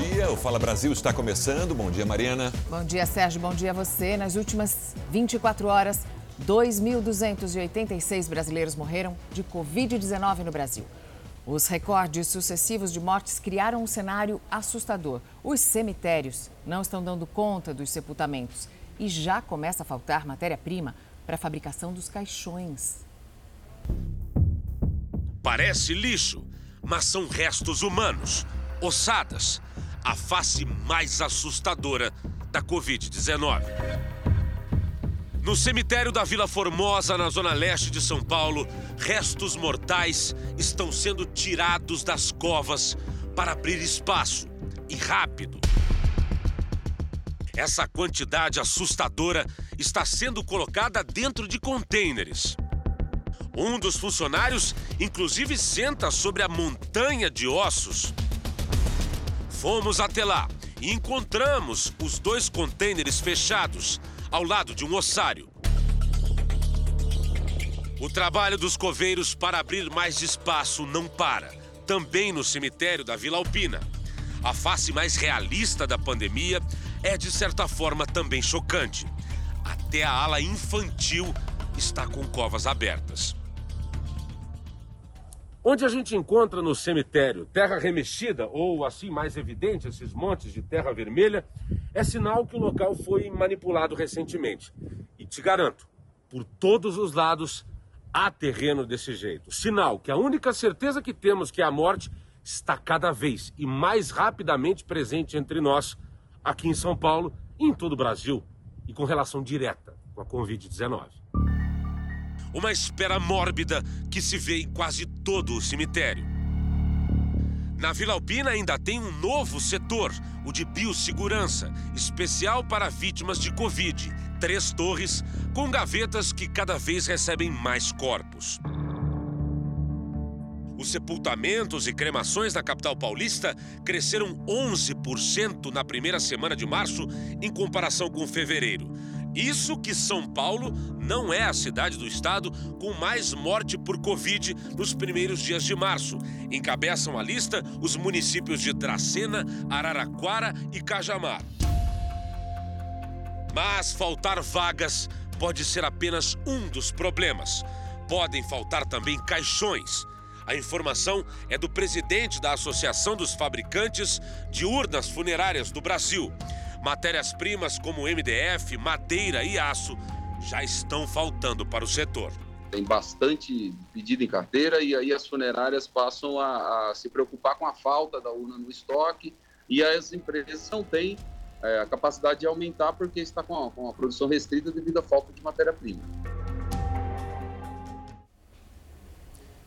dia. O Fala Brasil está começando. Bom dia, Mariana. Bom dia, Sérgio. Bom dia a você. Nas últimas 24 horas, 2.286 brasileiros morreram de Covid-19 no Brasil. Os recordes sucessivos de mortes criaram um cenário assustador. Os cemitérios não estão dando conta dos sepultamentos e já começa a faltar matéria-prima para a fabricação dos caixões. Parece lixo, mas são restos humanos, ossadas, a face mais assustadora da Covid-19. No cemitério da Vila Formosa, na zona leste de São Paulo, restos mortais estão sendo tirados das covas para abrir espaço e rápido. Essa quantidade assustadora está sendo colocada dentro de contêineres. Um dos funcionários, inclusive, senta sobre a montanha de ossos. Fomos até lá e encontramos os dois contêineres fechados ao lado de um ossário. O trabalho dos coveiros para abrir mais espaço não para, também no cemitério da Vila Alpina. A face mais realista da pandemia é, de certa forma, também chocante. Até a ala infantil está com covas abertas. Onde a gente encontra no cemitério terra remexida, ou assim mais evidente, esses montes de terra vermelha, é sinal que o local foi manipulado recentemente. E te garanto, por todos os lados há terreno desse jeito. Sinal que a única certeza que temos que é a morte está cada vez e mais rapidamente presente entre nós, aqui em São Paulo e em todo o Brasil, e com relação direta com a Covid-19 uma espera mórbida que se vê em quase todo o cemitério. Na Vila Alpina ainda tem um novo setor, o de biossegurança, especial para vítimas de Covid. Três torres com gavetas que cada vez recebem mais corpos. Os sepultamentos e cremações na capital paulista cresceram 11% na primeira semana de março em comparação com fevereiro. Isso que São Paulo não é a cidade do estado com mais morte por Covid nos primeiros dias de março. Encabeçam a lista os municípios de Dracena, Araraquara e Cajamar. Mas faltar vagas pode ser apenas um dos problemas. Podem faltar também caixões. A informação é do presidente da Associação dos Fabricantes de Urnas Funerárias do Brasil. Matérias-primas como MDF, madeira e aço já estão faltando para o setor. Tem bastante pedido em carteira e aí as funerárias passam a, a se preocupar com a falta da urna no estoque e as empresas não têm é, a capacidade de aumentar porque está com a, com a produção restrita devido à falta de matéria-prima.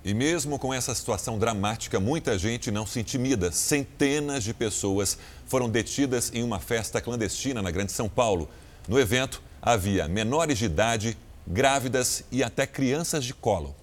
E mesmo com essa situação dramática, muita gente não se intimida. Centenas de pessoas foram detidas em uma festa clandestina na Grande São Paulo. No evento, havia menores de idade, grávidas e até crianças de colo.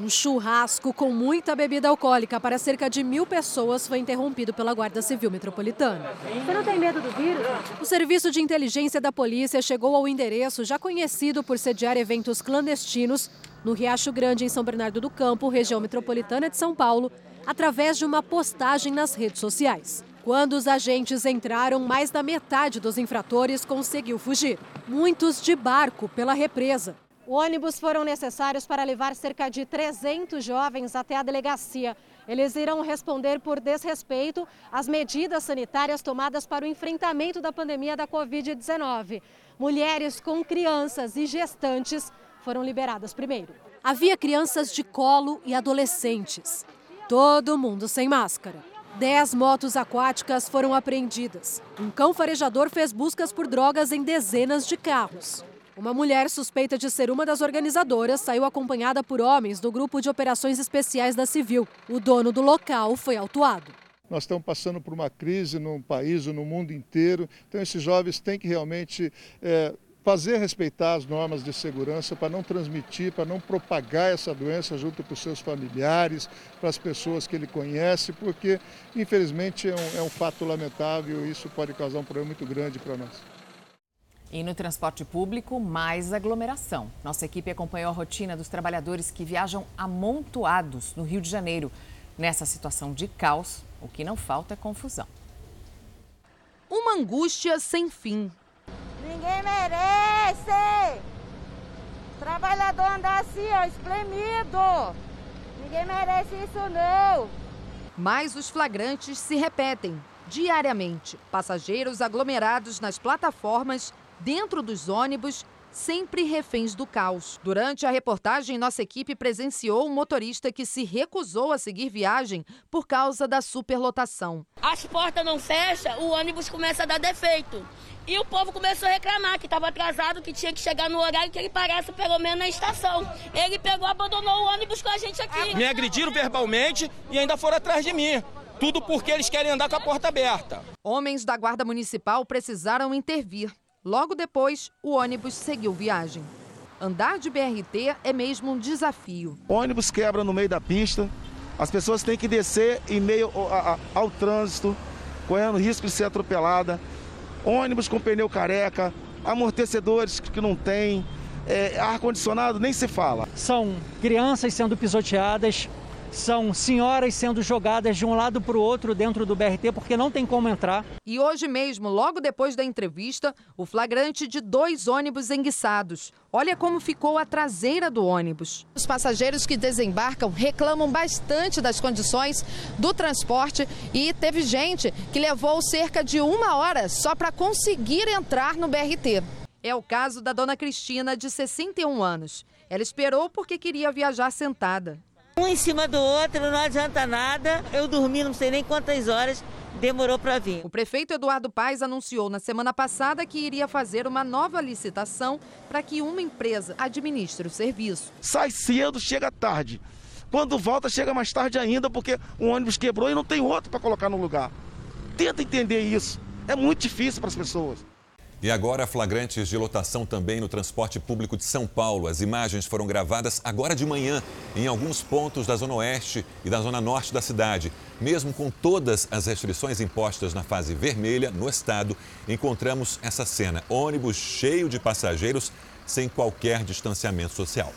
Um churrasco com muita bebida alcoólica para cerca de mil pessoas foi interrompido pela Guarda Civil Metropolitana. Você não tem medo do vírus? O serviço de inteligência da polícia chegou ao endereço já conhecido por sediar eventos clandestinos no Riacho Grande, em São Bernardo do Campo, região metropolitana de São Paulo, através de uma postagem nas redes sociais. Quando os agentes entraram, mais da metade dos infratores conseguiu fugir. Muitos de barco pela represa. Ônibus foram necessários para levar cerca de 300 jovens até a delegacia. Eles irão responder por desrespeito às medidas sanitárias tomadas para o enfrentamento da pandemia da Covid-19. Mulheres com crianças e gestantes foram liberadas primeiro. Havia crianças de colo e adolescentes. Todo mundo sem máscara. Dez motos aquáticas foram apreendidas. Um cão farejador fez buscas por drogas em dezenas de carros. Uma mulher suspeita de ser uma das organizadoras saiu acompanhada por homens do Grupo de Operações Especiais da Civil. O dono do local foi autuado. Nós estamos passando por uma crise no país no mundo inteiro, então esses jovens têm que realmente é, fazer respeitar as normas de segurança para não transmitir, para não propagar essa doença junto para os seus familiares, para as pessoas que ele conhece, porque infelizmente é um, é um fato lamentável e isso pode causar um problema muito grande para nós. E no transporte público, mais aglomeração. Nossa equipe acompanhou a rotina dos trabalhadores que viajam amontoados no Rio de Janeiro. Nessa situação de caos, O que não falta é confusão. Uma angústia sem fim. Ninguém merece! Trabalhador andar assim, ó, espremido! Ninguém merece isso, não! Mas os flagrantes se repetem diariamente. Passageiros aglomerados nas plataformas, dentro dos ônibus sempre reféns do caos. Durante a reportagem, nossa equipe presenciou um motorista que se recusou a seguir viagem por causa da superlotação. As portas não fecham, o ônibus começa a dar defeito. E o povo começou a reclamar que estava atrasado, que tinha que chegar no horário que ele parasse pelo menos na estação. Ele pegou, abandonou o ônibus com a gente aqui. Me agrediram verbalmente e ainda foram atrás de mim. Tudo porque eles querem andar com a porta aberta. Homens da Guarda Municipal precisaram intervir. Logo depois, o ônibus seguiu viagem. Andar de BRT é mesmo um desafio. O ônibus quebra no meio da pista, as pessoas têm que descer em meio ao, ao, ao trânsito, correndo risco de ser atropelada. Ônibus com pneu careca, amortecedores que não tem, é, ar-condicionado nem se fala. São crianças sendo pisoteadas, são senhoras sendo jogadas de um lado para o outro dentro do BRT porque não tem como entrar. E hoje mesmo, logo depois da entrevista, o flagrante de dois ônibus enguiçados. Olha como ficou a traseira do ônibus. Os passageiros que desembarcam reclamam bastante das condições do transporte e teve gente que levou cerca de uma hora só para conseguir entrar no BRT. É o caso da dona Cristina, de 61 anos. Ela esperou porque queria viajar sentada. Um em cima do outro, não adianta nada. Eu dormi não sei nem quantas horas, demorou para vir. O prefeito Eduardo Paes anunciou na semana passada que iria fazer uma nova licitação para que uma empresa administre o serviço. Sai cedo, chega tarde. Quando volta, chega mais tarde ainda, porque o ônibus quebrou e não tem outro para colocar no lugar. Tenta entender isso. É muito difícil para as pessoas. E agora, flagrantes de lotação também no transporte público de São Paulo. As imagens foram gravadas agora de manhã em alguns pontos da Zona Oeste e da Zona Norte da cidade. Mesmo com todas as restrições impostas na fase vermelha no estado, encontramos essa cena: ônibus cheio de passageiros sem qualquer distanciamento social.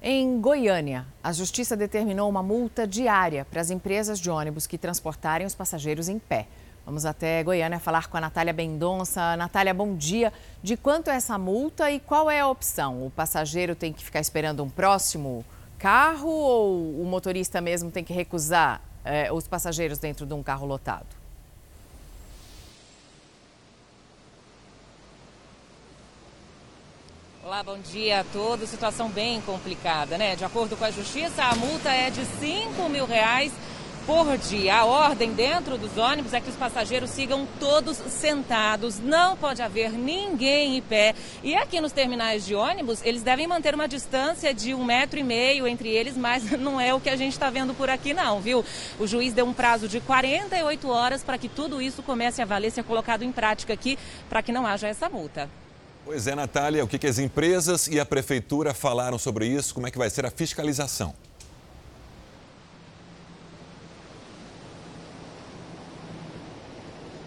Em Goiânia, a justiça determinou uma multa diária para as empresas de ônibus que transportarem os passageiros em pé. Vamos até Goiânia falar com a Natália Bendonça. Natália, bom dia. De quanto é essa multa e qual é a opção? O passageiro tem que ficar esperando um próximo carro ou o motorista mesmo tem que recusar eh, os passageiros dentro de um carro lotado? Olá, bom dia a todos. Situação bem complicada, né? De acordo com a Justiça, a multa é de 5 mil reais por dia. A ordem dentro dos ônibus é que os passageiros sigam todos sentados, não pode haver ninguém em pé. E aqui nos terminais de ônibus, eles devem manter uma distância de um metro e meio entre eles, mas não é o que a gente está vendo por aqui não, viu? O juiz deu um prazo de 48 horas para que tudo isso comece a valer, ser colocado em prática aqui, para que não haja essa multa. Pois é, Natália, o que, que as empresas e a prefeitura falaram sobre isso? Como é que vai ser a fiscalização?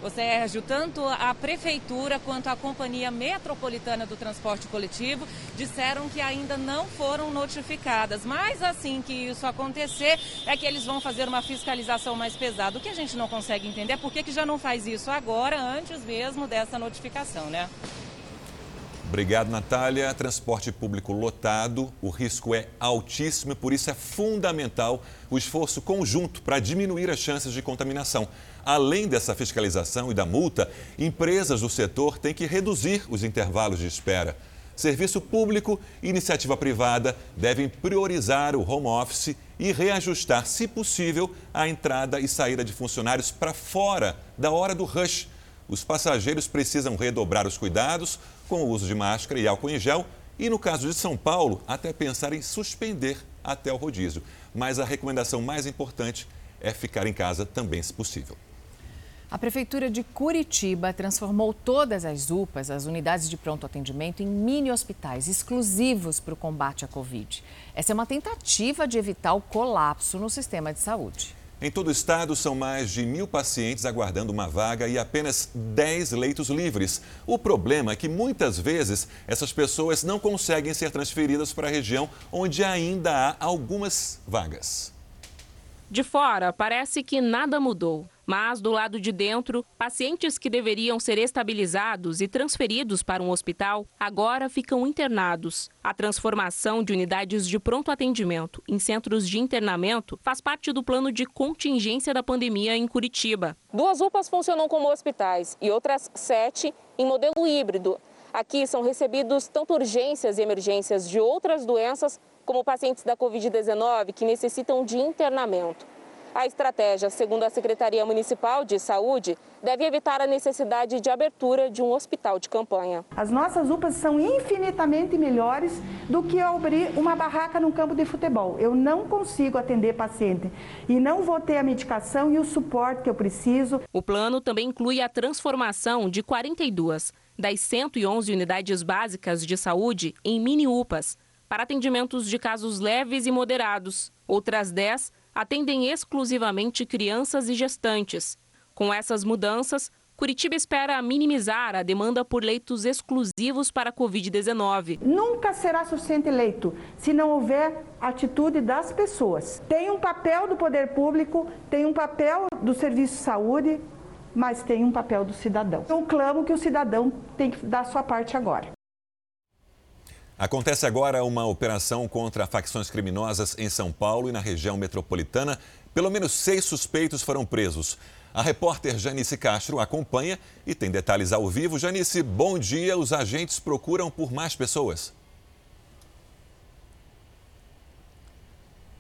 O Sérgio, tanto a Prefeitura quanto a Companhia Metropolitana do Transporte Coletivo disseram que ainda não foram notificadas. Mas assim que isso acontecer, é que eles vão fazer uma fiscalização mais pesada. O que a gente não consegue entender é por que, que já não faz isso agora, antes mesmo dessa notificação, né? Obrigado, Natália. Transporte público lotado, o risco é altíssimo e por isso é fundamental o esforço conjunto para diminuir as chances de contaminação. Além dessa fiscalização e da multa, empresas do setor têm que reduzir os intervalos de espera. Serviço público e iniciativa privada devem priorizar o home office e reajustar, se possível, a entrada e saída de funcionários para fora da hora do rush. Os passageiros precisam redobrar os cuidados com o uso de máscara e álcool em gel e, no caso de São Paulo, até pensar em suspender até o rodízio. Mas a recomendação mais importante é ficar em casa também, se possível. A Prefeitura de Curitiba transformou todas as UPAs, as unidades de pronto atendimento, em mini hospitais exclusivos para o combate à Covid. Essa é uma tentativa de evitar o colapso no sistema de saúde. Em todo o estado, são mais de mil pacientes aguardando uma vaga e apenas 10 leitos livres. O problema é que muitas vezes essas pessoas não conseguem ser transferidas para a região onde ainda há algumas vagas. De fora, parece que nada mudou. Mas, do lado de dentro, pacientes que deveriam ser estabilizados e transferidos para um hospital agora ficam internados. A transformação de unidades de pronto atendimento em centros de internamento faz parte do plano de contingência da pandemia em Curitiba. Duas UPAs funcionam como hospitais e outras sete em modelo híbrido. Aqui são recebidos tanto urgências e emergências de outras doenças, como pacientes da Covid-19 que necessitam de internamento. A estratégia, segundo a Secretaria Municipal de Saúde, deve evitar a necessidade de abertura de um hospital de campanha. As nossas UPAs são infinitamente melhores do que abrir uma barraca num campo de futebol. Eu não consigo atender paciente e não vou ter a medicação e o suporte que eu preciso. O plano também inclui a transformação de 42 das 111 unidades básicas de saúde em mini-UPAs para atendimentos de casos leves e moderados. Outras 10 atendem exclusivamente crianças e gestantes. Com essas mudanças, Curitiba espera minimizar a demanda por leitos exclusivos para a Covid-19. Nunca será suficiente leito se não houver atitude das pessoas. Tem um papel do poder público, tem um papel do serviço de saúde, mas tem um papel do cidadão. Eu clamo que o cidadão tem que dar sua parte agora. Acontece agora uma operação contra facções criminosas em São Paulo e na região metropolitana. Pelo menos seis suspeitos foram presos. A repórter Janice Castro acompanha e tem detalhes ao vivo. Janice, bom dia. Os agentes procuram por mais pessoas.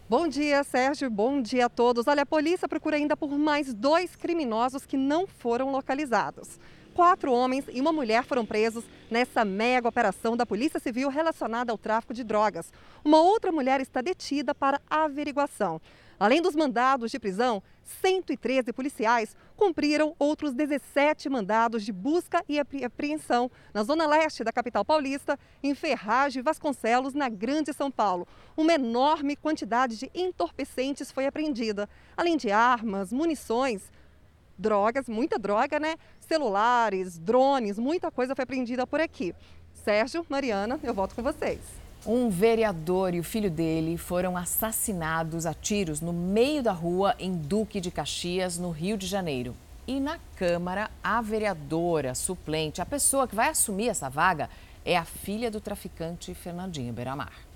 Bom dia, Sérgio. Bom dia a todos. Olha, a polícia procura ainda por mais dois criminosos que não foram localizados quatro homens e uma mulher foram presos nessa mega operação da Polícia Civil relacionada ao tráfico de drogas. Uma outra mulher está detida para averiguação. Além dos mandados de prisão, 113 policiais cumpriram outros 17 mandados de busca e apreensão na zona leste da capital paulista, em Ferragem Vasconcelos, na Grande São Paulo. Uma enorme quantidade de entorpecentes foi apreendida, além de armas, munições, drogas, muita droga, né? Celulares, drones, muita coisa foi apreendida por aqui. Sérgio, Mariana, eu volto com vocês. Um vereador e o filho dele foram assassinados a tiros no meio da rua em Duque de Caxias, no Rio de Janeiro. E na Câmara, a vereadora suplente, a pessoa que vai assumir essa vaga, é a filha do traficante Fernandinho Beiramar.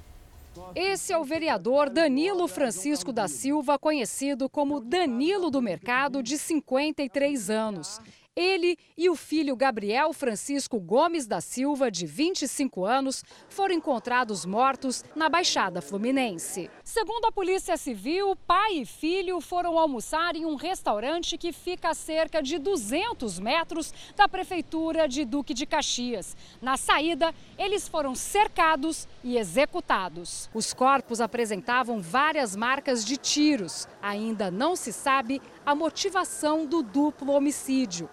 Esse é o vereador Danilo Francisco da Silva, conhecido como Danilo do Mercado, de 53 anos. Ele e o filho Gabriel Francisco Gomes da Silva, de 25 anos, foram encontrados mortos na Baixada Fluminense. Segundo a Polícia Civil, pai e filho foram almoçar em um restaurante que fica a cerca de 200 metros da Prefeitura de Duque de Caxias. Na saída, eles foram cercados e executados. Os corpos apresentavam várias marcas de tiros. Ainda não se sabe a motivação do duplo homicídio.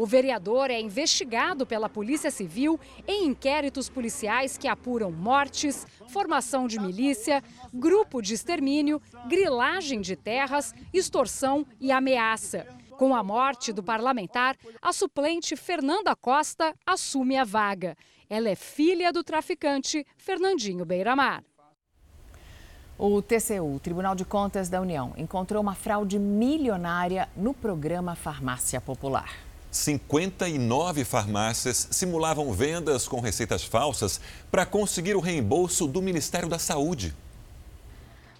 O vereador é investigado pela Polícia Civil em inquéritos policiais que apuram mortes, formação de milícia, grupo de extermínio, grilagem de terras, extorsão e ameaça. Com a morte do parlamentar, a suplente Fernanda Costa assume a vaga. Ela é filha do traficante Fernandinho Beiramar. O TCU, Tribunal de Contas da União, encontrou uma fraude milionária no programa Farmácia Popular. 59 farmácias simulavam vendas com receitas falsas para conseguir o reembolso do Ministério da Saúde.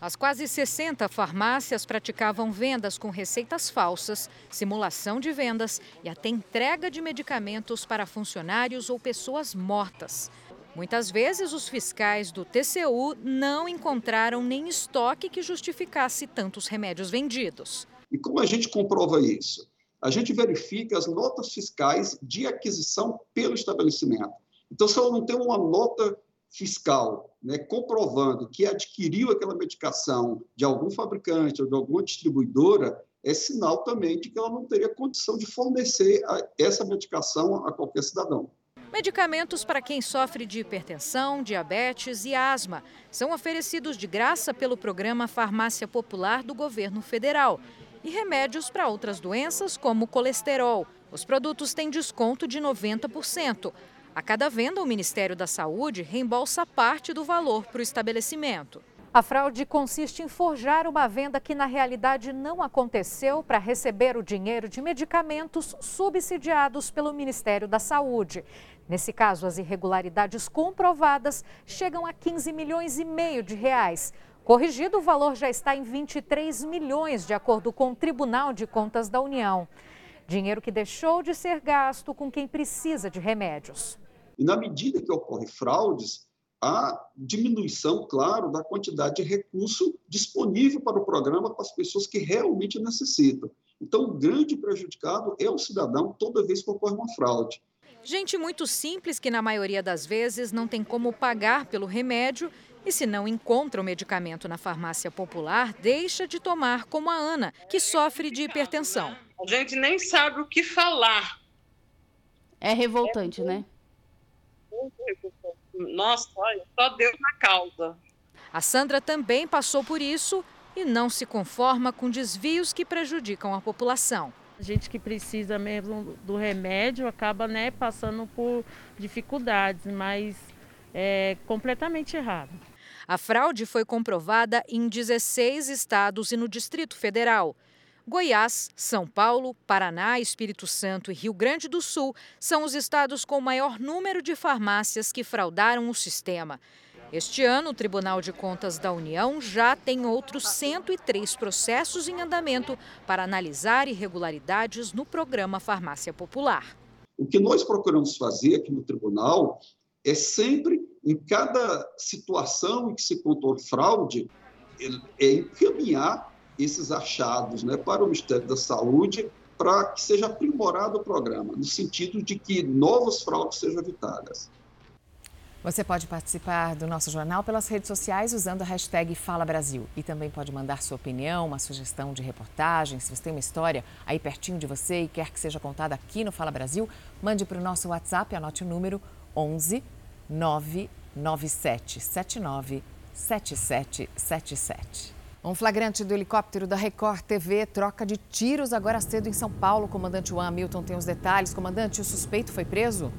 As quase 60 farmácias praticavam vendas com receitas falsas, simulação de vendas e até entrega de medicamentos para funcionários ou pessoas mortas. Muitas vezes, os fiscais do TCU não encontraram nem estoque que justificasse tantos remédios vendidos. E como a gente comprova isso? A gente verifica as notas fiscais de aquisição pelo estabelecimento. Então, se eu não tenho uma nota fiscal né, comprovando que adquiriu aquela medicação de algum fabricante ou de alguma distribuidora, é sinal também de que ela não teria condição de fornecer essa medicação a qualquer cidadão. Medicamentos para quem sofre de hipertensão, diabetes e asma são oferecidos de graça pelo programa Farmácia Popular do governo federal e remédios para outras doenças, como colesterol. Os produtos têm desconto de 90%. A cada venda, o Ministério da Saúde reembolsa parte do valor para o estabelecimento. A fraude consiste em forjar uma venda que na realidade não aconteceu para receber o dinheiro de medicamentos subsidiados pelo Ministério da Saúde. Nesse caso, as irregularidades comprovadas chegam a 15 milhões e meio de reais. Corrigido, o valor já está em 23 milhões, de acordo com o Tribunal de Contas da União. Dinheiro que deixou de ser gasto com quem precisa de remédios. E na medida que ocorre fraudes, a diminuição, claro, da quantidade de recurso disponível para o programa para as pessoas que realmente necessitam. Então, o grande prejudicado é o cidadão toda vez que ocorre uma fraude. Gente muito simples que, na maioria das vezes, não tem como pagar pelo remédio e, se não encontra o medicamento na farmácia popular, deixa de tomar, como a Ana, que sofre de hipertensão. A gente nem sabe o que falar. É revoltante, é né? Muito revoltante nossa, só Deus na causa. A Sandra também passou por isso e não se conforma com desvios que prejudicam a população. A gente que precisa mesmo do remédio acaba né, passando por dificuldades, mas é completamente errado. A fraude foi comprovada em 16 estados e no Distrito Federal. Goiás, São Paulo, Paraná, Espírito Santo e Rio Grande do Sul são os estados com maior número de farmácias que fraudaram o sistema. Este ano, o Tribunal de Contas da União já tem outros 103 processos em andamento para analisar irregularidades no programa Farmácia Popular. O que nós procuramos fazer aqui no tribunal é sempre, em cada situação em que se contou fraude, é encaminhar esses achados né, para o Ministério da Saúde para que seja aprimorado o programa, no sentido de que novas fraudes sejam evitadas. Você pode participar do nosso jornal pelas redes sociais usando a hashtag Fala Brasil. E também pode mandar sua opinião, uma sugestão de reportagem. Se você tem uma história aí pertinho de você e quer que seja contada aqui no Fala Brasil, mande para o nosso WhatsApp, anote o número 11 997 79 7777. Um flagrante do helicóptero da Record TV troca de tiros agora cedo em São Paulo. Comandante Juan Hamilton tem os detalhes. Comandante, o suspeito foi preso?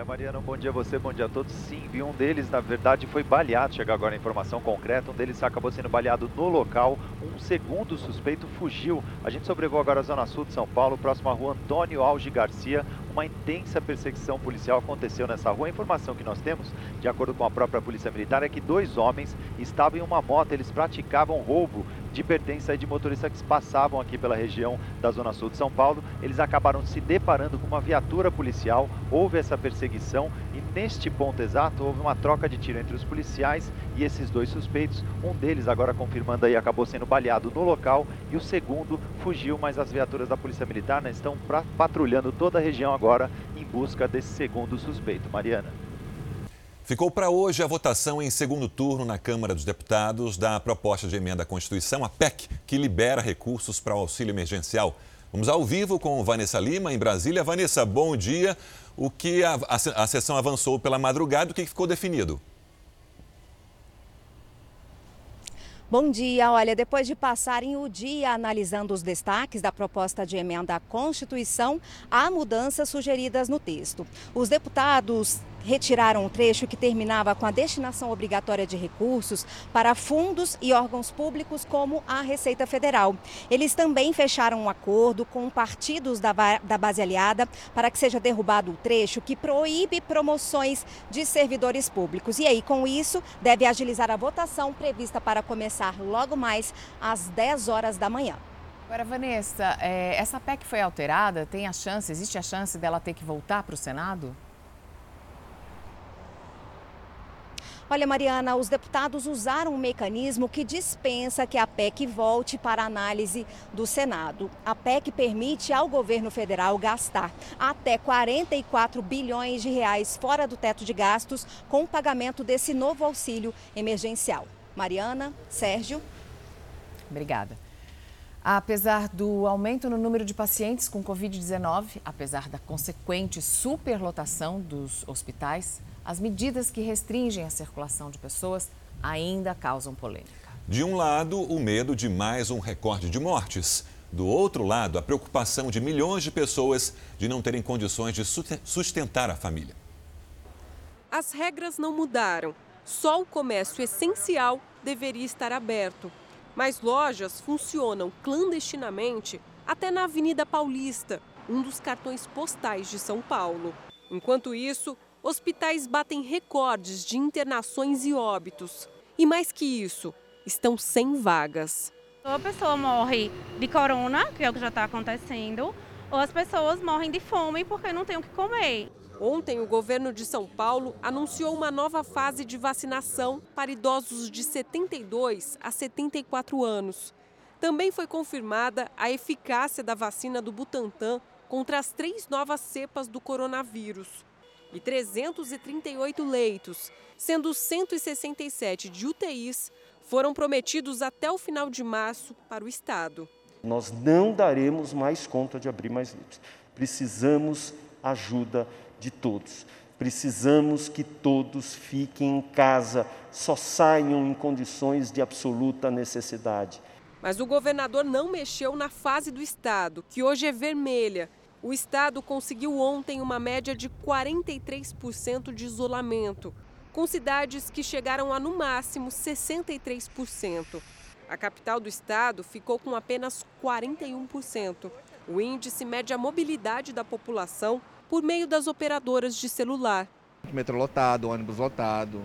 Olha, Mariana, um bom dia a você, bom dia a todos. Sim, vi um deles, na verdade, foi baleado. Chega agora a informação concreta. Um deles acabou sendo baleado no local. Um segundo suspeito fugiu. A gente sobrevoou agora a Zona Sul de São Paulo, próximo à rua Antônio Alge Garcia uma intensa perseguição policial aconteceu nessa rua. A informação que nós temos, de acordo com a própria Polícia Militar, é que dois homens estavam em uma moto, eles praticavam roubo de pertença de motoristas que passavam aqui pela região da Zona Sul de São Paulo. Eles acabaram se deparando com uma viatura policial, houve essa perseguição e neste ponto exato houve uma troca de tiro entre os policiais e esses dois suspeitos. Um deles, agora confirmando aí, acabou sendo baleado no local e o segundo fugiu, mas as viaturas da Polícia Militar né, estão patrulhando toda a região agora em busca desse segundo suspeito. Mariana. Ficou para hoje a votação em segundo turno na Câmara dos Deputados da proposta de emenda à Constituição, a PEC, que libera recursos para o auxílio emergencial. Vamos ao vivo com Vanessa Lima, em Brasília. Vanessa, bom dia. O que a, a, a sessão avançou pela madrugada, o que ficou definido? Bom dia. Olha, depois de passarem o dia analisando os destaques da proposta de emenda à Constituição, há mudanças sugeridas no texto. Os deputados retiraram um trecho que terminava com a destinação obrigatória de recursos para fundos e órgãos públicos como a Receita Federal. Eles também fecharam um acordo com partidos da, da base aliada para que seja derrubado o trecho que proíbe promoções de servidores públicos. E aí, com isso, deve agilizar a votação prevista para começar logo mais às 10 horas da manhã. Agora, Vanessa, é, essa PEC foi alterada? Tem a chance, existe a chance dela ter que voltar para o Senado? Olha, Mariana, os deputados usaram um mecanismo que dispensa que a PEC volte para análise do Senado. A PEC permite ao governo federal gastar até 44 bilhões de reais fora do teto de gastos com o pagamento desse novo auxílio emergencial. Mariana, Sérgio. Obrigada. Apesar do aumento no número de pacientes com Covid-19, apesar da consequente superlotação dos hospitais, as medidas que restringem a circulação de pessoas ainda causam polêmica. De um lado, o medo de mais um recorde de mortes. Do outro lado, a preocupação de milhões de pessoas de não terem condições de sustentar a família. As regras não mudaram. Só o comércio essencial deveria estar aberto. Mas lojas funcionam clandestinamente até na Avenida Paulista, um dos cartões postais de São Paulo. Enquanto isso, hospitais batem recordes de internações e óbitos. E mais que isso, estão sem vagas. Ou a pessoa morre de corona, que é o que já está acontecendo, ou as pessoas morrem de fome porque não têm o que comer. Ontem, o governo de São Paulo anunciou uma nova fase de vacinação para idosos de 72 a 74 anos. Também foi confirmada a eficácia da vacina do Butantan contra as três novas cepas do coronavírus. E 338 leitos, sendo 167 de UTIs, foram prometidos até o final de março para o Estado. Nós não daremos mais conta de abrir mais leitos. Precisamos ajuda de todos. Precisamos que todos fiquem em casa, só saiam em condições de absoluta necessidade. Mas o governador não mexeu na fase do estado, que hoje é vermelha. O estado conseguiu ontem uma média de 43% de isolamento, com cidades que chegaram a no máximo 63%. A capital do estado ficou com apenas 41%. O índice mede a mobilidade da população por meio das operadoras de celular. Metrô lotado, ônibus lotado,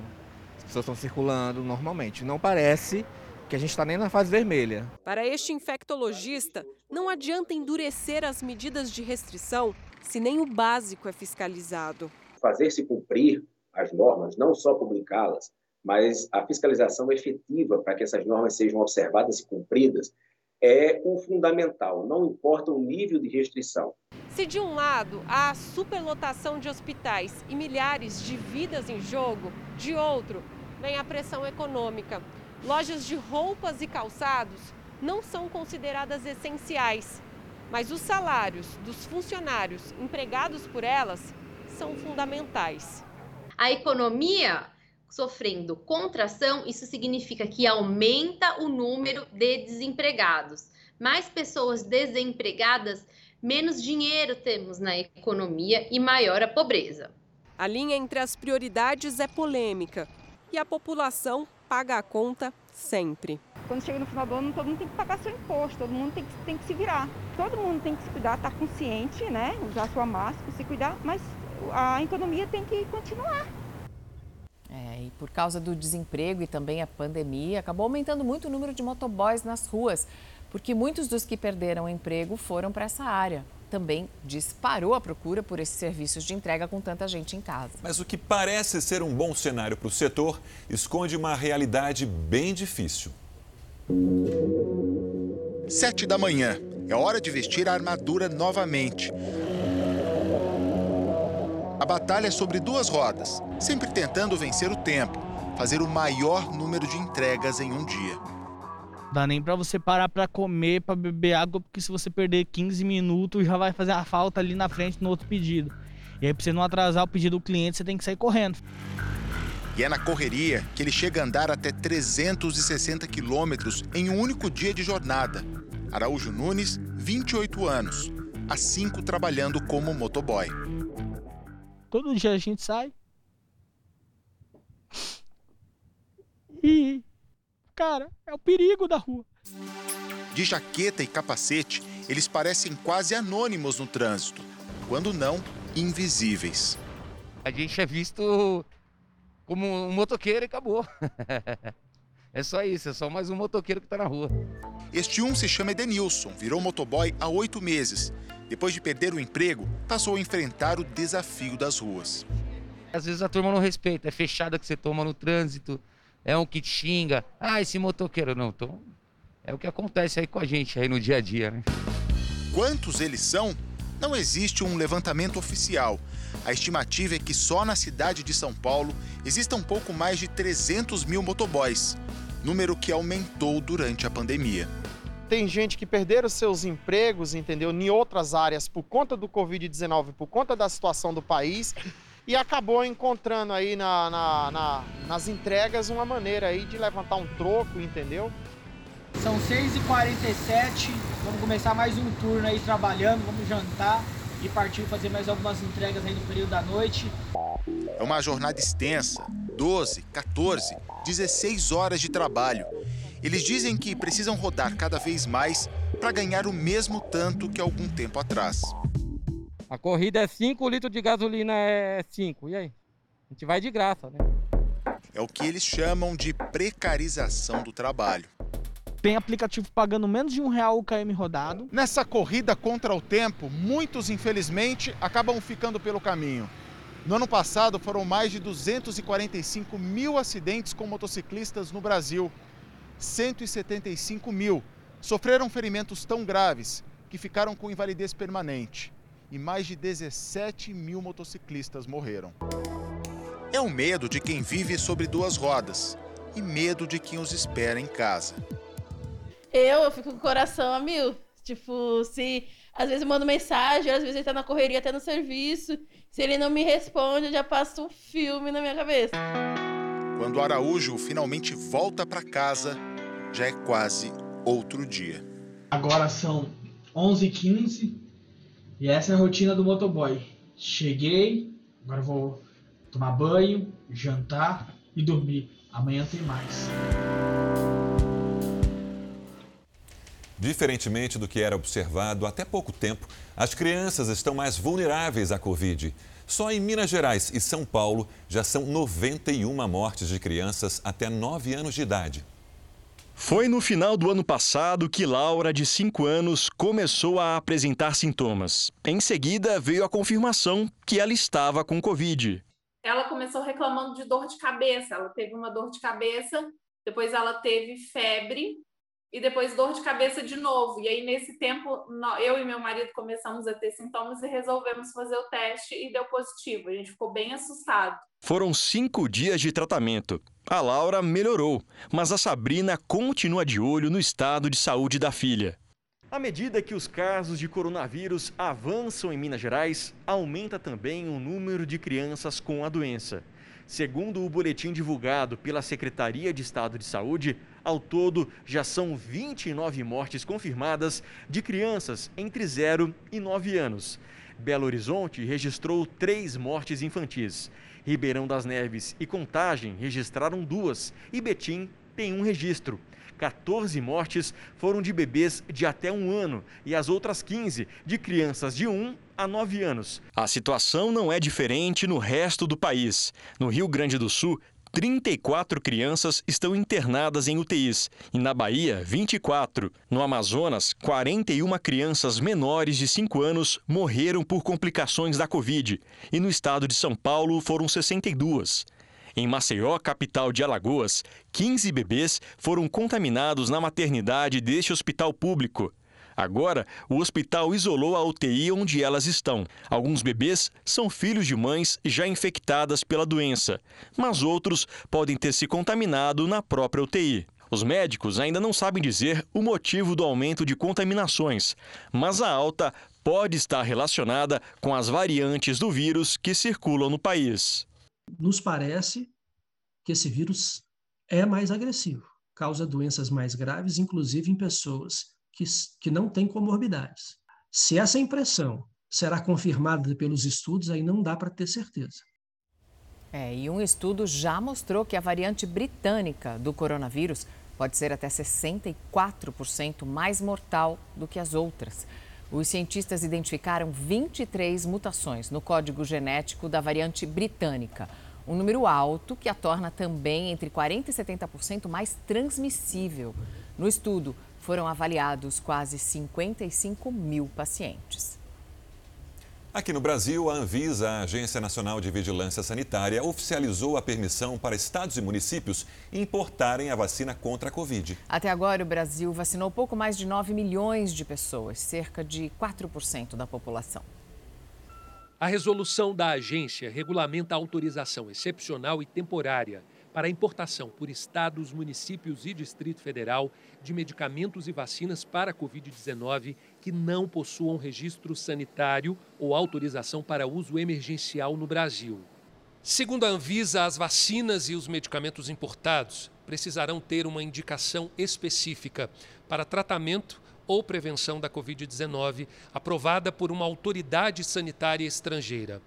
as pessoas estão circulando normalmente. Não parece que a gente está nem na fase vermelha. Para este infectologista, não adianta endurecer as medidas de restrição se nem o básico é fiscalizado. Fazer-se cumprir as normas, não só publicá-las, mas a fiscalização efetiva para que essas normas sejam observadas e cumpridas é o fundamental, não importa o nível de restrição. Se de um lado há superlotação de hospitais e milhares de vidas em jogo, de outro vem a pressão econômica. Lojas de roupas e calçados não são consideradas essenciais, mas os salários dos funcionários empregados por elas são fundamentais. A economia sofrendo contração, isso significa que aumenta o número de desempregados. Mais pessoas desempregadas, menos dinheiro temos na economia e maior a pobreza. A linha entre as prioridades é polêmica e a população paga a conta sempre. Quando chega no final do ano, todo mundo tem que pagar seu imposto, todo mundo tem que, tem que se virar. Todo mundo tem que se cuidar, estar tá consciente, né? Usar sua máscara, se cuidar, mas a economia tem que continuar. É, e por causa do desemprego e também a pandemia, acabou aumentando muito o número de motoboys nas ruas, porque muitos dos que perderam emprego foram para essa área. Também disparou a procura por esses serviços de entrega com tanta gente em casa. Mas o que parece ser um bom cenário para o setor esconde uma realidade bem difícil. Sete da manhã. É hora de vestir a armadura novamente. A batalha é sobre duas rodas, sempre tentando vencer o tempo, fazer o maior número de entregas em um dia. Dá nem para você parar para comer, para beber água, porque se você perder 15 minutos já vai fazer a falta ali na frente no outro pedido. E aí, para você não atrasar o pedido do cliente, você tem que sair correndo. E é na correria que ele chega a andar até 360 quilômetros em um único dia de jornada. Araújo Nunes, 28 anos, há cinco trabalhando como motoboy. Todo dia a gente sai. E, cara, é o perigo da rua. De jaqueta e capacete, eles parecem quase anônimos no trânsito, quando não, invisíveis. A gente é visto como um motoqueiro e acabou. é só isso, é só mais um motoqueiro que está na rua. Este um se chama Edenilson, virou motoboy há oito meses depois de perder o emprego, passou a enfrentar o desafio das ruas. Às vezes a turma não respeita, é fechada que você toma no trânsito, é um que te xinga. Ah, esse motoqueiro não. Então, é o que acontece aí com a gente aí no dia a dia, né? Quantos eles são? Não existe um levantamento oficial. A estimativa é que só na cidade de São Paulo existam um pouco mais de 300 mil motoboys, número que aumentou durante a pandemia. Tem gente que perderam seus empregos, entendeu? Em outras áreas por conta do Covid-19, por conta da situação do país e acabou encontrando aí na, na, na, nas entregas uma maneira aí de levantar um troco, entendeu? São 6h47, vamos começar mais um turno aí trabalhando, vamos jantar e partir fazer mais algumas entregas aí no período da noite. É uma jornada extensa 12, 14, 16 horas de trabalho. Eles dizem que precisam rodar cada vez mais para ganhar o mesmo tanto que algum tempo atrás. A corrida é 5 litros de gasolina, é 5. E aí? A gente vai de graça, né? É o que eles chamam de precarização do trabalho. Tem aplicativo pagando menos de um real o KM rodado. Nessa corrida contra o tempo, muitos, infelizmente, acabam ficando pelo caminho. No ano passado, foram mais de 245 mil acidentes com motociclistas no Brasil. 175 mil sofreram ferimentos tão graves que ficaram com invalidez permanente. E mais de 17 mil motociclistas morreram. É o medo de quem vive sobre duas rodas e medo de quem os espera em casa. Eu, eu fico com o coração a mil. Tipo, se às vezes eu mando mensagem, às vezes ele tá na correria até no serviço. Se ele não me responde, eu já passo um filme na minha cabeça. Quando Araújo finalmente volta para casa, já é quase outro dia. Agora são 11h15 e essa é a rotina do motoboy. Cheguei, agora vou tomar banho, jantar e dormir. Amanhã tem mais. Diferentemente do que era observado até pouco tempo, as crianças estão mais vulneráveis à Covid. Só em Minas Gerais e São Paulo já são 91 mortes de crianças até 9 anos de idade. Foi no final do ano passado que Laura, de 5 anos, começou a apresentar sintomas. Em seguida, veio a confirmação que ela estava com Covid. Ela começou reclamando de dor de cabeça. Ela teve uma dor de cabeça, depois ela teve febre, e depois dor de cabeça de novo. E aí, nesse tempo, eu e meu marido começamos a ter sintomas e resolvemos fazer o teste e deu positivo. A gente ficou bem assustado. Foram cinco dias de tratamento. A Laura melhorou, mas a Sabrina continua de olho no estado de saúde da filha. À medida que os casos de coronavírus avançam em Minas Gerais, aumenta também o número de crianças com a doença. Segundo o boletim divulgado pela Secretaria de Estado de Saúde, ao todo já são 29 mortes confirmadas de crianças entre 0 e 9 anos. Belo Horizonte registrou três mortes infantis. Ribeirão das Neves e Contagem registraram duas e Betim tem um registro. 14 mortes foram de bebês de até um ano e as outras 15 de crianças de 1 a 9 anos. A situação não é diferente no resto do país. No Rio Grande do Sul, 34 crianças estão internadas em UTIs e na Bahia, 24. No Amazonas, 41 crianças menores de 5 anos morreram por complicações da Covid e no estado de São Paulo foram 62. Em Maceió, capital de Alagoas, 15 bebês foram contaminados na maternidade deste hospital público. Agora, o hospital isolou a UTI onde elas estão. Alguns bebês são filhos de mães já infectadas pela doença, mas outros podem ter se contaminado na própria UTI. Os médicos ainda não sabem dizer o motivo do aumento de contaminações, mas a alta pode estar relacionada com as variantes do vírus que circulam no país nos parece que esse vírus é mais agressivo, causa doenças mais graves, inclusive em pessoas que, que não têm comorbidades. Se essa impressão será confirmada pelos estudos, aí não dá para ter certeza. É, e um estudo já mostrou que a variante britânica do coronavírus pode ser até 64% mais mortal do que as outras. Os cientistas identificaram 23 mutações no código genético da variante britânica, um número alto que a torna também entre 40% e 70% mais transmissível. No estudo, foram avaliados quase 55 mil pacientes. Aqui no Brasil, a Anvisa, a Agência Nacional de Vigilância Sanitária, oficializou a permissão para estados e municípios importarem a vacina contra a Covid. Até agora, o Brasil vacinou pouco mais de 9 milhões de pessoas, cerca de 4% da população. A resolução da agência regulamenta a autorização excepcional e temporária para a importação por estados, municípios e Distrito Federal de medicamentos e vacinas para a Covid-19 que não possuam registro sanitário ou autorização para uso emergencial no Brasil. Segundo a Anvisa, as vacinas e os medicamentos importados precisarão ter uma indicação específica para tratamento ou prevenção da Covid-19 aprovada por uma autoridade sanitária estrangeira.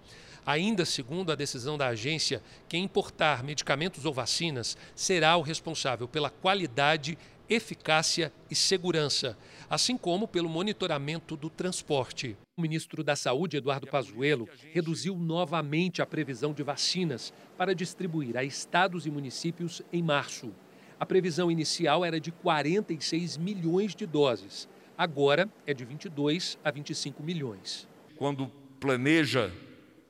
Ainda segundo a decisão da agência, quem importar medicamentos ou vacinas será o responsável pela qualidade, eficácia e segurança, assim como pelo monitoramento do transporte. O ministro da Saúde, Eduardo Pazuello, reduziu novamente a previsão de vacinas para distribuir a estados e municípios em março. A previsão inicial era de 46 milhões de doses. Agora é de 22 a 25 milhões. Quando planeja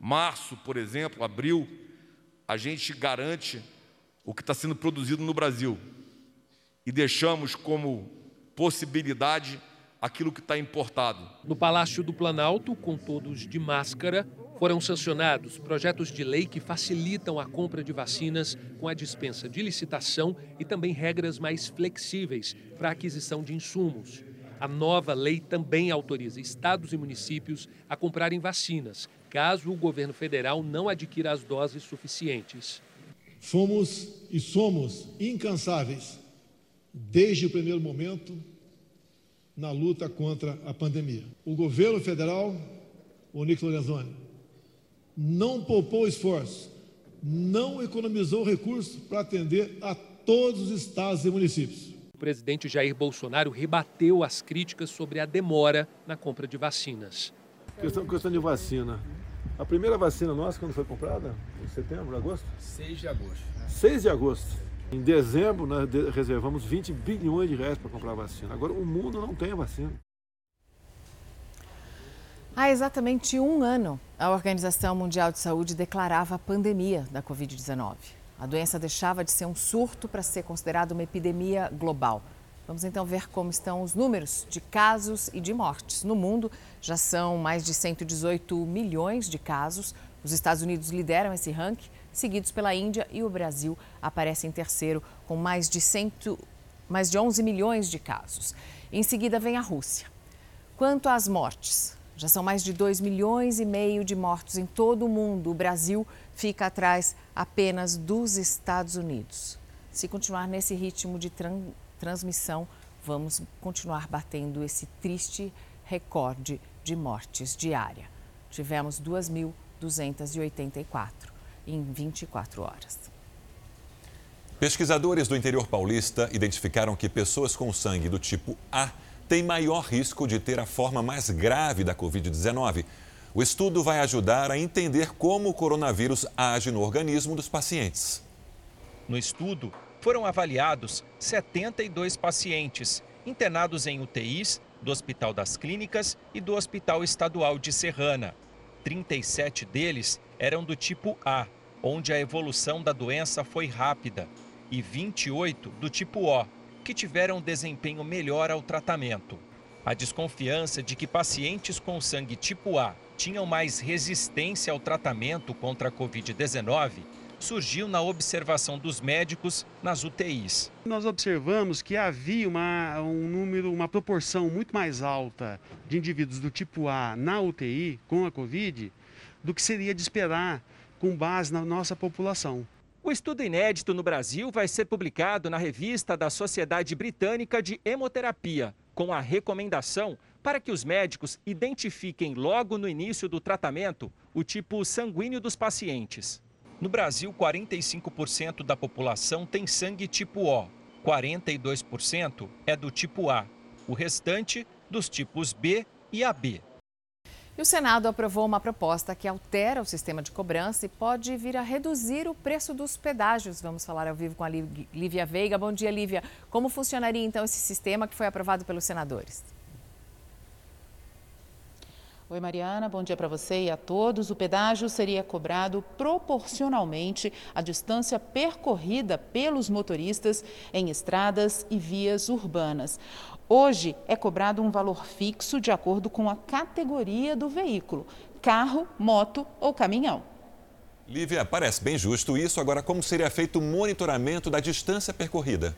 março, por exemplo, abril, a gente garante o que está sendo produzido no Brasil e deixamos como possibilidade aquilo que está importado. No Palácio do Planalto, com todos de máscara, foram sancionados projetos de lei que facilitam a compra de vacinas com a dispensa de licitação e também regras mais flexíveis para a aquisição de insumos. A nova lei também autoriza estados e municípios a comprarem vacinas, caso o governo federal não adquira as doses suficientes. Fomos e somos incansáveis, desde o primeiro momento, na luta contra a pandemia. O governo federal, o Nick Lorenzoni, não poupou esforço, não economizou recursos para atender a todos os estados e municípios. O presidente Jair Bolsonaro rebateu as críticas sobre a demora na compra de vacinas. Questão, questão de vacina. A primeira vacina nossa, quando foi comprada? Em setembro, agosto? 6 de agosto. 6 de agosto. Em dezembro, nós reservamos 20 bilhões de reais para comprar vacina. Agora, o mundo não tem vacina. Há exatamente um ano, a Organização Mundial de Saúde declarava a pandemia da Covid-19. A doença deixava de ser um surto para ser considerada uma epidemia global. Vamos então ver como estão os números de casos e de mortes. No mundo, já são mais de 118 milhões de casos. Os Estados Unidos lideram esse ranking, seguidos pela Índia e o Brasil aparece em terceiro, com mais de, cento, mais de 11 milhões de casos. Em seguida vem a Rússia. Quanto às mortes, já são mais de 2 milhões e meio de mortos em todo o mundo. O Brasil fica atrás apenas dos Estados Unidos. Se continuar nesse ritmo de transmissão, vamos continuar batendo esse triste recorde de mortes diária. Tivemos 2.284 em 24 horas. Pesquisadores do interior paulista identificaram que pessoas com sangue do tipo A têm maior risco de ter a forma mais grave da Covid-19. O estudo vai ajudar a entender como o coronavírus age no organismo dos pacientes. No estudo, foram avaliados 72 pacientes internados em UTIs do Hospital das Clínicas e do Hospital Estadual de Serrana. 37 deles eram do tipo A, onde a evolução da doença foi rápida, e 28 do tipo O, que tiveram desempenho melhor ao tratamento. A desconfiança de que pacientes com sangue tipo A tinham mais resistência ao tratamento contra a Covid-19 surgiu na observação dos médicos nas UTIs. Nós observamos que havia uma, um número, uma proporção muito mais alta de indivíduos do tipo A na UTI com a Covid do que seria de esperar com base na nossa população. O estudo inédito no Brasil vai ser publicado na revista da Sociedade Britânica de Hemoterapia, com a recomendação para que os médicos identifiquem logo no início do tratamento o tipo sanguíneo dos pacientes. No Brasil, 45% da população tem sangue tipo O, 42% é do tipo A, o restante dos tipos B e AB. E o Senado aprovou uma proposta que altera o sistema de cobrança e pode vir a reduzir o preço dos pedágios. Vamos falar ao vivo com a Lívia Veiga. Bom dia, Lívia. Como funcionaria então esse sistema que foi aprovado pelos senadores? Oi, Mariana, bom dia para você e a todos. O pedágio seria cobrado proporcionalmente à distância percorrida pelos motoristas em estradas e vias urbanas. Hoje é cobrado um valor fixo de acordo com a categoria do veículo: carro, moto ou caminhão. Lívia, parece bem justo isso. Agora, como seria feito o monitoramento da distância percorrida?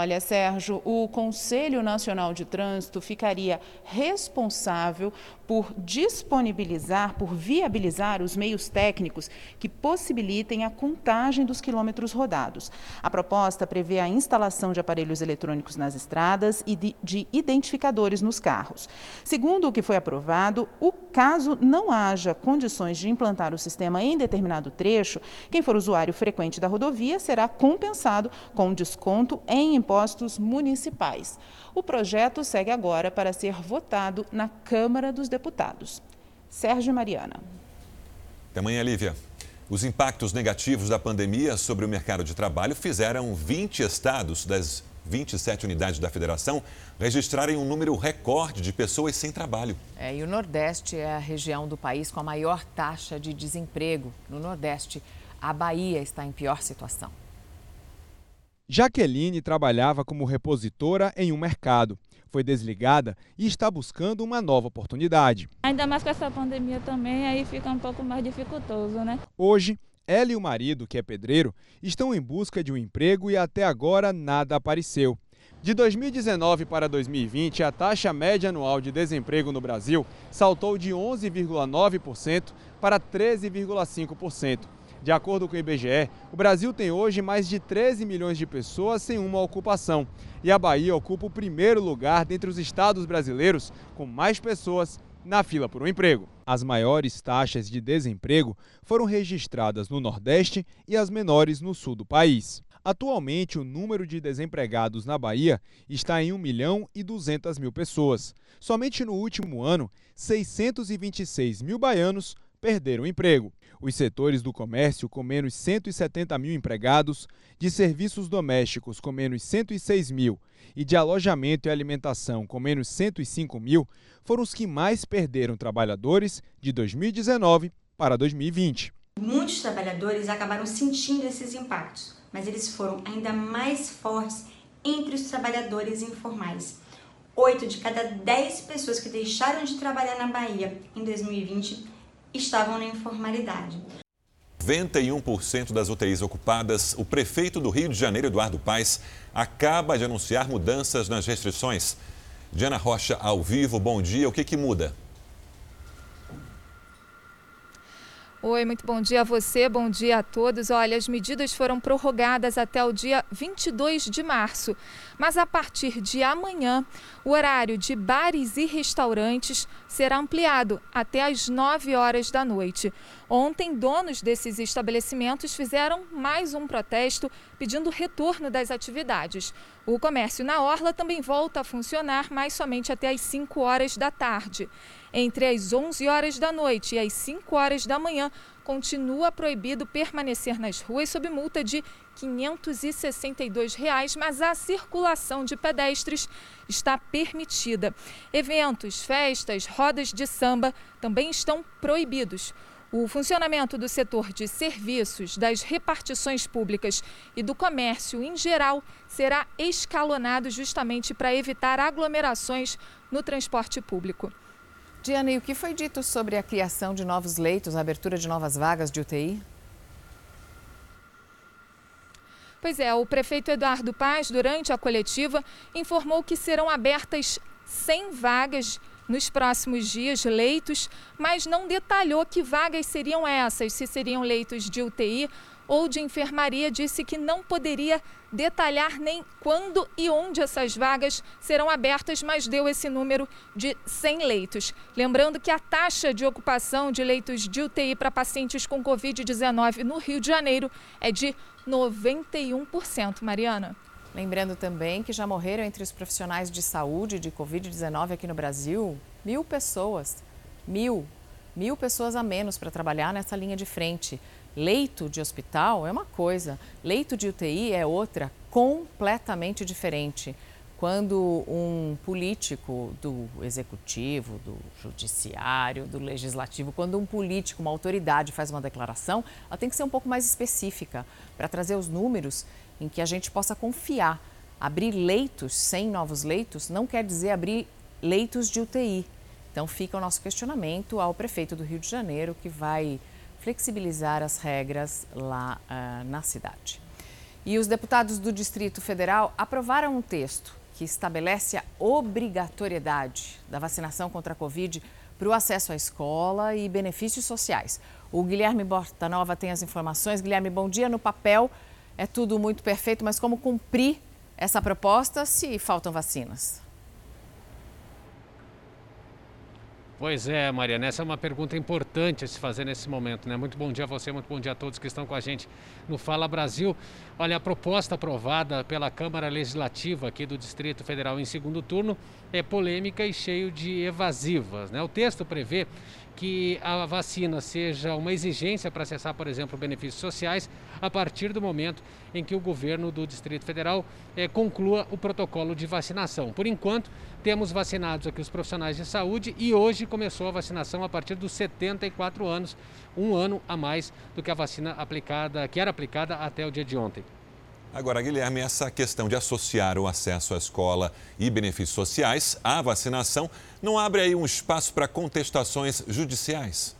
Olha, Sérgio, o Conselho Nacional de Trânsito ficaria responsável por disponibilizar, por viabilizar os meios técnicos que possibilitem a contagem dos quilômetros rodados. A proposta prevê a instalação de aparelhos eletrônicos nas estradas e de, de identificadores nos carros. Segundo o que foi aprovado, o caso não haja condições de implantar o sistema em determinado trecho, quem for usuário frequente da rodovia será compensado com desconto em impostos municipais. O projeto segue agora para ser votado na Câmara dos Deputados. Sérgio Mariana. Até amanhã, Lívia. Os impactos negativos da pandemia sobre o mercado de trabalho fizeram 20 estados das 27 unidades da federação registrarem um número recorde de pessoas sem trabalho. É, e o Nordeste é a região do país com a maior taxa de desemprego. No Nordeste, a Bahia está em pior situação. Jaqueline trabalhava como repositora em um mercado foi desligada e está buscando uma nova oportunidade. Ainda mais com essa pandemia também, aí fica um pouco mais dificultoso, né? Hoje, ela e o marido, que é pedreiro, estão em busca de um emprego e até agora nada apareceu. De 2019 para 2020, a taxa média anual de desemprego no Brasil saltou de 11,9% para 13,5%. De acordo com o IBGE, o Brasil tem hoje mais de 13 milhões de pessoas sem uma ocupação. E a Bahia ocupa o primeiro lugar dentre os estados brasileiros com mais pessoas na fila por um emprego. As maiores taxas de desemprego foram registradas no Nordeste e as menores no sul do país. Atualmente, o número de desempregados na Bahia está em 1 milhão e 200 mil pessoas. Somente no último ano, 626 mil baianos perderam emprego. Os setores do comércio, com menos 170 mil empregados, de serviços domésticos, com menos 106 mil, e de alojamento e alimentação, com menos 105 mil, foram os que mais perderam trabalhadores de 2019 para 2020. Muitos trabalhadores acabaram sentindo esses impactos, mas eles foram ainda mais fortes entre os trabalhadores informais. Oito de cada dez pessoas que deixaram de trabalhar na Bahia em 2020 estavam na informalidade. 91% das UTIs ocupadas, o prefeito do Rio de Janeiro, Eduardo Paes, acaba de anunciar mudanças nas restrições. Diana Rocha, ao vivo, bom dia. O que, que muda? Oi, muito bom dia a você, bom dia a todos. Olha, as medidas foram prorrogadas até o dia 22 de março, mas a partir de amanhã, o horário de bares e restaurantes será ampliado até às 9 horas da noite. Ontem, donos desses estabelecimentos fizeram mais um protesto pedindo retorno das atividades. O comércio na Orla também volta a funcionar, mas somente até às 5 horas da tarde. Entre as 11 horas da noite e as 5 horas da manhã, continua proibido permanecer nas ruas sob multa de 562 reais, mas a circulação de pedestres está permitida. Eventos, festas, rodas de samba também estão proibidos. O funcionamento do setor de serviços, das repartições públicas e do comércio em geral será escalonado justamente para evitar aglomerações no transporte público. Diana, e o que foi dito sobre a criação de novos leitos, a abertura de novas vagas de UTI? Pois é, o prefeito Eduardo Paz, durante a coletiva, informou que serão abertas 100 vagas nos próximos dias, leitos, mas não detalhou que vagas seriam essas, se seriam leitos de UTI ou de enfermaria, disse que não poderia detalhar nem quando e onde essas vagas serão abertas, mas deu esse número de 100 leitos. Lembrando que a taxa de ocupação de leitos de UTI para pacientes com Covid-19 no Rio de Janeiro é de 91%. Mariana. Lembrando também que já morreram entre os profissionais de saúde de Covid-19 aqui no Brasil mil pessoas. Mil. Mil pessoas a menos para trabalhar nessa linha de frente. Leito de hospital é uma coisa, leito de UTI é outra, completamente diferente. Quando um político do executivo, do judiciário, do legislativo, quando um político, uma autoridade faz uma declaração, ela tem que ser um pouco mais específica para trazer os números em que a gente possa confiar. Abrir leitos sem novos leitos não quer dizer abrir leitos de UTI. Então fica o nosso questionamento ao prefeito do Rio de Janeiro, que vai flexibilizar as regras lá uh, na cidade. E os deputados do Distrito Federal aprovaram um texto que estabelece a obrigatoriedade da vacinação contra a Covid para o acesso à escola e benefícios sociais. O Guilherme Bortanova tem as informações. Guilherme, bom dia. No papel é tudo muito perfeito, mas como cumprir essa proposta se faltam vacinas? Pois é, Mariana, essa é uma pergunta importante a se fazer nesse momento, né? Muito bom dia a você, muito bom dia a todos que estão com a gente no Fala Brasil. Olha, a proposta aprovada pela Câmara Legislativa aqui do Distrito Federal em segundo turno é polêmica e cheio de evasivas, né? O texto prevê que a vacina seja uma exigência para acessar, por exemplo, benefícios sociais a partir do momento em que o governo do Distrito Federal eh, conclua o protocolo de vacinação. Por enquanto, temos vacinados aqui os profissionais de saúde e hoje começou a vacinação a partir dos 74 anos, um ano a mais do que a vacina aplicada, que era aplicada até o dia de ontem. Agora, Guilherme, essa questão de associar o acesso à escola e benefícios sociais à vacinação não abre aí um espaço para contestações judiciais?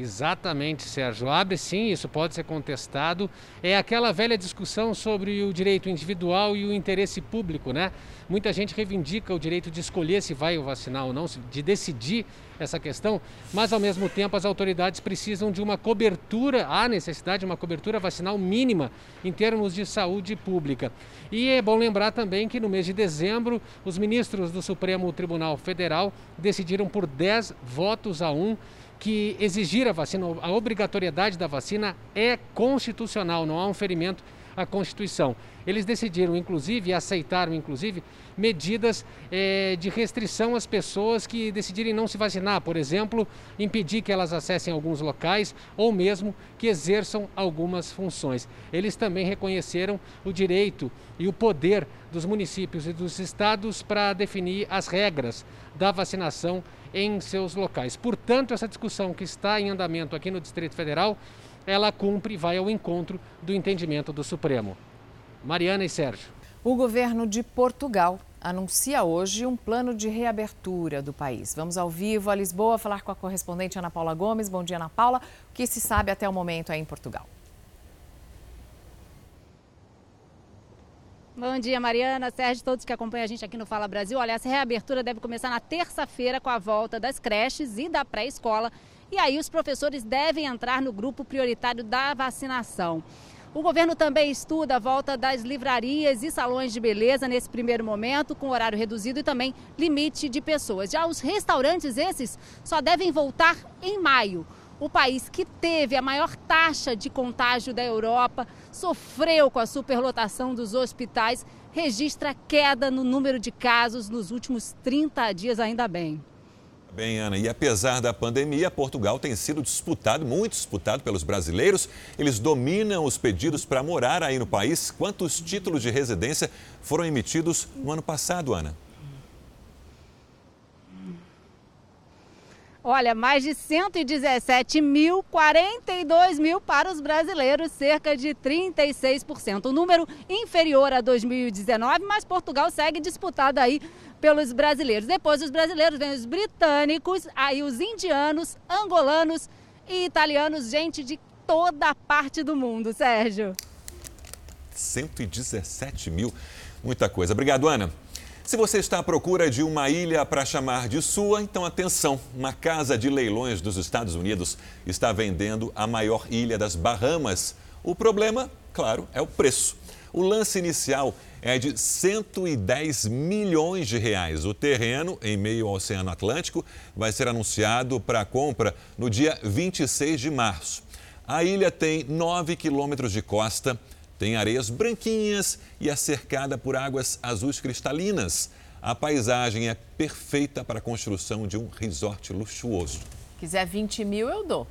Exatamente, Sérgio. Abre sim, isso pode ser contestado. É aquela velha discussão sobre o direito individual e o interesse público, né? Muita gente reivindica o direito de escolher se vai vacinar ou não, de decidir essa questão, mas ao mesmo tempo as autoridades precisam de uma cobertura, há necessidade de uma cobertura vacinal mínima em termos de saúde pública. E é bom lembrar também que no mês de dezembro, os ministros do Supremo Tribunal Federal decidiram por 10 votos a 1 que exigir a vacina, a obrigatoriedade da vacina é constitucional, não há um ferimento à Constituição. Eles decidiram, inclusive, e aceitaram, inclusive, medidas eh, de restrição às pessoas que decidirem não se vacinar, por exemplo, impedir que elas acessem alguns locais ou mesmo que exerçam algumas funções. Eles também reconheceram o direito e o poder dos municípios e dos estados para definir as regras da vacinação em seus locais. Portanto, essa discussão que está em andamento aqui no Distrito Federal, ela cumpre e vai ao encontro do entendimento do Supremo. Mariana e Sérgio. O governo de Portugal anuncia hoje um plano de reabertura do país. Vamos ao vivo a Lisboa falar com a correspondente Ana Paula Gomes. Bom dia, Ana Paula. O que se sabe até o momento aí em Portugal? Bom dia, Mariana, Sérgio, todos que acompanham a gente aqui no Fala Brasil. Olha, essa reabertura deve começar na terça-feira com a volta das creches e da pré-escola. E aí os professores devem entrar no grupo prioritário da vacinação. O governo também estuda a volta das livrarias e salões de beleza nesse primeiro momento, com horário reduzido e também limite de pessoas. Já os restaurantes, esses, só devem voltar em maio. O país que teve a maior taxa de contágio da Europa sofreu com a superlotação dos hospitais, registra queda no número de casos nos últimos 30 dias, ainda bem. Bem, Ana, e apesar da pandemia, Portugal tem sido disputado, muito disputado pelos brasileiros. Eles dominam os pedidos para morar aí no país. Quantos títulos de residência foram emitidos no ano passado, Ana? Olha, mais de 117 mil, 42 mil para os brasileiros, cerca de 36%. O número inferior a 2019, mas Portugal segue disputado aí pelos brasileiros. Depois dos brasileiros vem os britânicos, aí os indianos, angolanos e italianos, gente de toda parte do mundo, Sérgio. 117 mil, muita coisa. Obrigado, Ana. Se você está à procura de uma ilha para chamar de sua, então atenção: uma casa de leilões dos Estados Unidos está vendendo a maior ilha das Bahamas. O problema, claro, é o preço. O lance inicial é de 110 milhões de reais. O terreno, em meio ao Oceano Atlântico, vai ser anunciado para compra no dia 26 de março. A ilha tem 9 quilômetros de costa tem areias branquinhas e é cercada por águas azuis cristalinas. A paisagem é perfeita para a construção de um resort luxuoso. Quiser 20 mil, eu dou.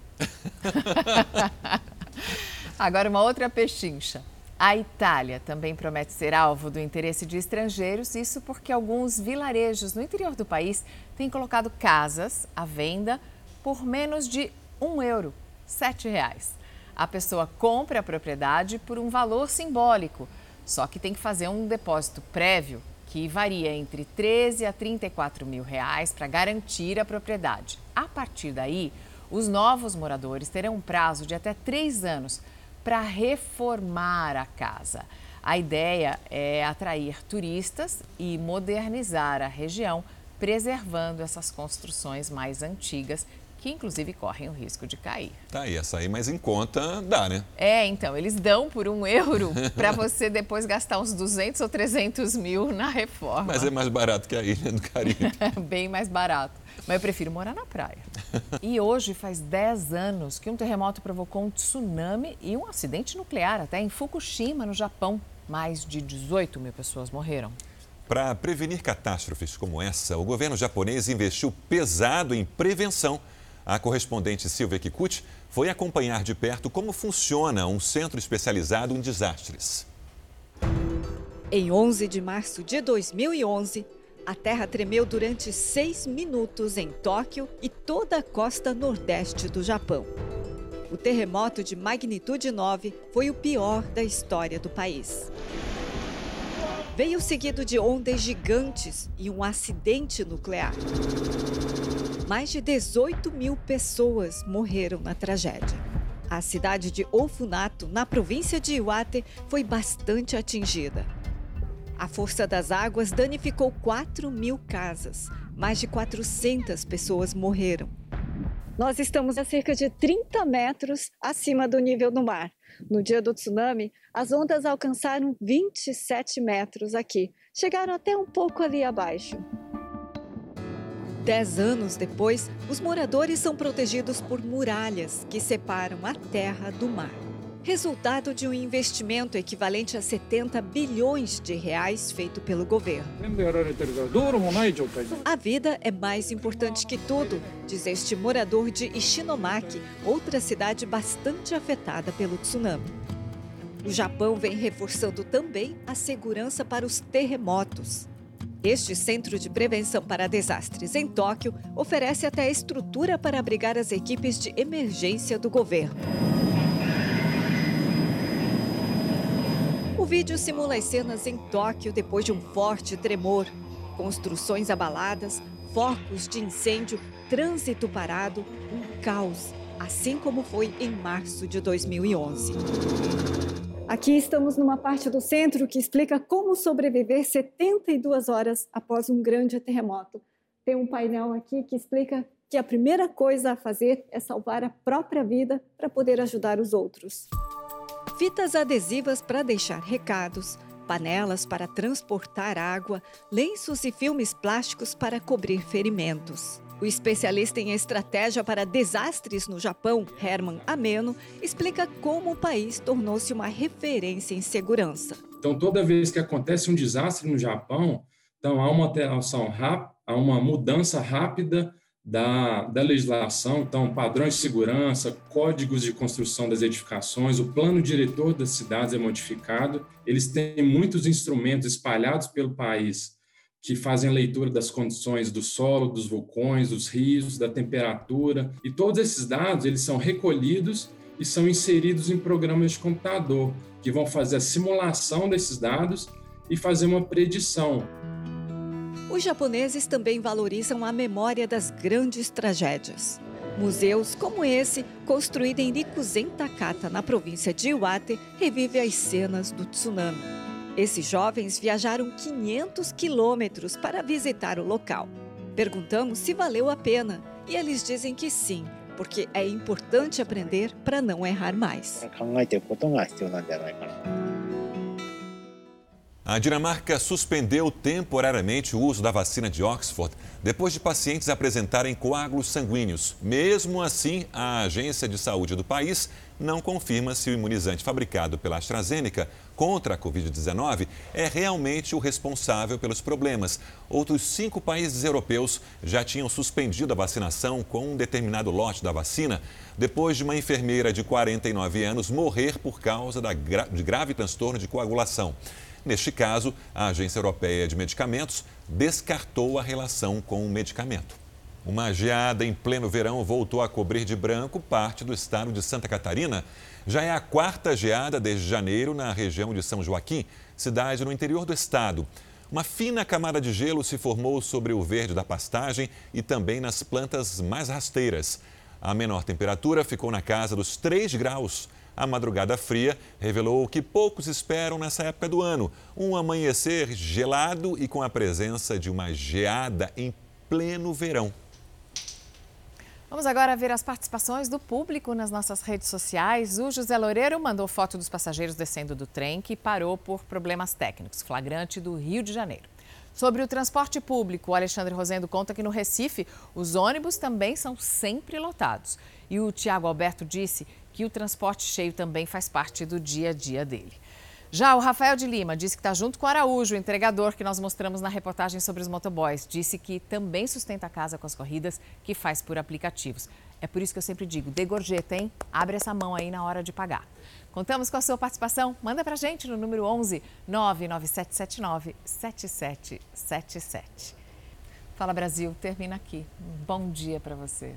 Agora, uma outra pechincha. A Itália também promete ser alvo do interesse de estrangeiros, isso porque alguns vilarejos no interior do país têm colocado casas à venda por menos de um euro, sete reais a pessoa compra a propriedade por um valor simbólico, só que tem que fazer um depósito prévio que varia entre 13 a 34 mil reais para garantir a propriedade. A partir daí, os novos moradores terão um prazo de até três anos para reformar a casa. A ideia é atrair turistas e modernizar a região, preservando essas construções mais antigas que inclusive correm o risco de cair. Tá aí, açaí, mas em conta dá, né? É, então, eles dão por um euro para você depois gastar uns 200 ou 300 mil na reforma. Mas é mais barato que a ilha do Caribe. Bem mais barato. Mas eu prefiro morar na praia. E hoje faz 10 anos que um terremoto provocou um tsunami e um acidente nuclear até em Fukushima, no Japão. Mais de 18 mil pessoas morreram. Para prevenir catástrofes como essa, o governo japonês investiu pesado em prevenção. A correspondente Silvia Kikuchi foi acompanhar de perto como funciona um centro especializado em desastres. Em 11 de março de 2011, a terra tremeu durante seis minutos em Tóquio e toda a costa nordeste do Japão. O terremoto de magnitude 9 foi o pior da história do país veio seguido de ondas gigantes e um acidente nuclear. Mais de 18 mil pessoas morreram na tragédia. A cidade de Ofunato, na província de Iwate, foi bastante atingida. A força das águas danificou 4 mil casas. Mais de 400 pessoas morreram. Nós estamos a cerca de 30 metros acima do nível do mar. No dia do tsunami, as ondas alcançaram 27 metros aqui, chegaram até um pouco ali abaixo. Dez anos depois, os moradores são protegidos por muralhas que separam a terra do mar resultado de um investimento equivalente a 70 bilhões de reais feito pelo governo. A vida é mais importante que tudo, diz este morador de Ishinomaki, outra cidade bastante afetada pelo tsunami. O Japão vem reforçando também a segurança para os terremotos. Este Centro de Prevenção para Desastres em Tóquio oferece até estrutura para abrigar as equipes de emergência do governo. Vídeo simula as cenas em Tóquio depois de um forte tremor. Construções abaladas, focos de incêndio, trânsito parado, um caos, assim como foi em março de 2011. Aqui estamos numa parte do centro que explica como sobreviver 72 horas após um grande terremoto. Tem um painel aqui que explica que a primeira coisa a fazer é salvar a própria vida para poder ajudar os outros fitas adesivas para deixar recados, panelas para transportar água, lenços e filmes plásticos para cobrir ferimentos. O especialista em estratégia para desastres no Japão, Herman Ameno, explica como o país tornou-se uma referência em segurança. Então, toda vez que acontece um desastre no Japão, então há uma alteração rápida, há uma mudança rápida da, da legislação, então, padrões de segurança, códigos de construção das edificações, o plano diretor das cidades é modificado. Eles têm muitos instrumentos espalhados pelo país que fazem leitura das condições do solo, dos vulcões, dos rios, da temperatura, e todos esses dados eles são recolhidos e são inseridos em programas de computador que vão fazer a simulação desses dados e fazer uma predição os japoneses também valorizam a memória das grandes tragédias. Museus como esse, construído em Rikuzen Takata, na província de Iwate, revive as cenas do tsunami. Esses jovens viajaram 500 quilômetros para visitar o local. Perguntamos se valeu a pena e eles dizem que sim, porque é importante aprender para não errar mais. A Dinamarca suspendeu temporariamente o uso da vacina de Oxford depois de pacientes apresentarem coágulos sanguíneos. Mesmo assim, a Agência de Saúde do país não confirma se o imunizante fabricado pela AstraZeneca contra a Covid-19 é realmente o responsável pelos problemas. Outros cinco países europeus já tinham suspendido a vacinação com um determinado lote da vacina depois de uma enfermeira de 49 anos morrer por causa de grave transtorno de coagulação. Neste caso, a Agência Europeia de Medicamentos descartou a relação com o medicamento. Uma geada em pleno verão voltou a cobrir de branco parte do estado de Santa Catarina. Já é a quarta geada desde janeiro na região de São Joaquim, cidade no interior do estado. Uma fina camada de gelo se formou sobre o verde da pastagem e também nas plantas mais rasteiras. A menor temperatura ficou na casa dos 3 graus. A madrugada fria revelou o que poucos esperam nessa época do ano: um amanhecer gelado e com a presença de uma geada em pleno verão. Vamos agora ver as participações do público nas nossas redes sociais. O José Loureiro mandou foto dos passageiros descendo do trem que parou por problemas técnicos, flagrante do Rio de Janeiro. Sobre o transporte público, o Alexandre Rosendo conta que no Recife os ônibus também são sempre lotados. E o Tiago Alberto disse que o transporte cheio também faz parte do dia a dia dele. Já o Rafael de Lima disse que está junto com o Araújo, o entregador que nós mostramos na reportagem sobre os motoboys. Disse que também sustenta a casa com as corridas que faz por aplicativos. É por isso que eu sempre digo, dê gorjeta, hein? Abre essa mão aí na hora de pagar. Contamos com a sua participação. Manda pra gente no número 11 99779 7777. Fala Brasil, termina aqui. Um bom dia para você.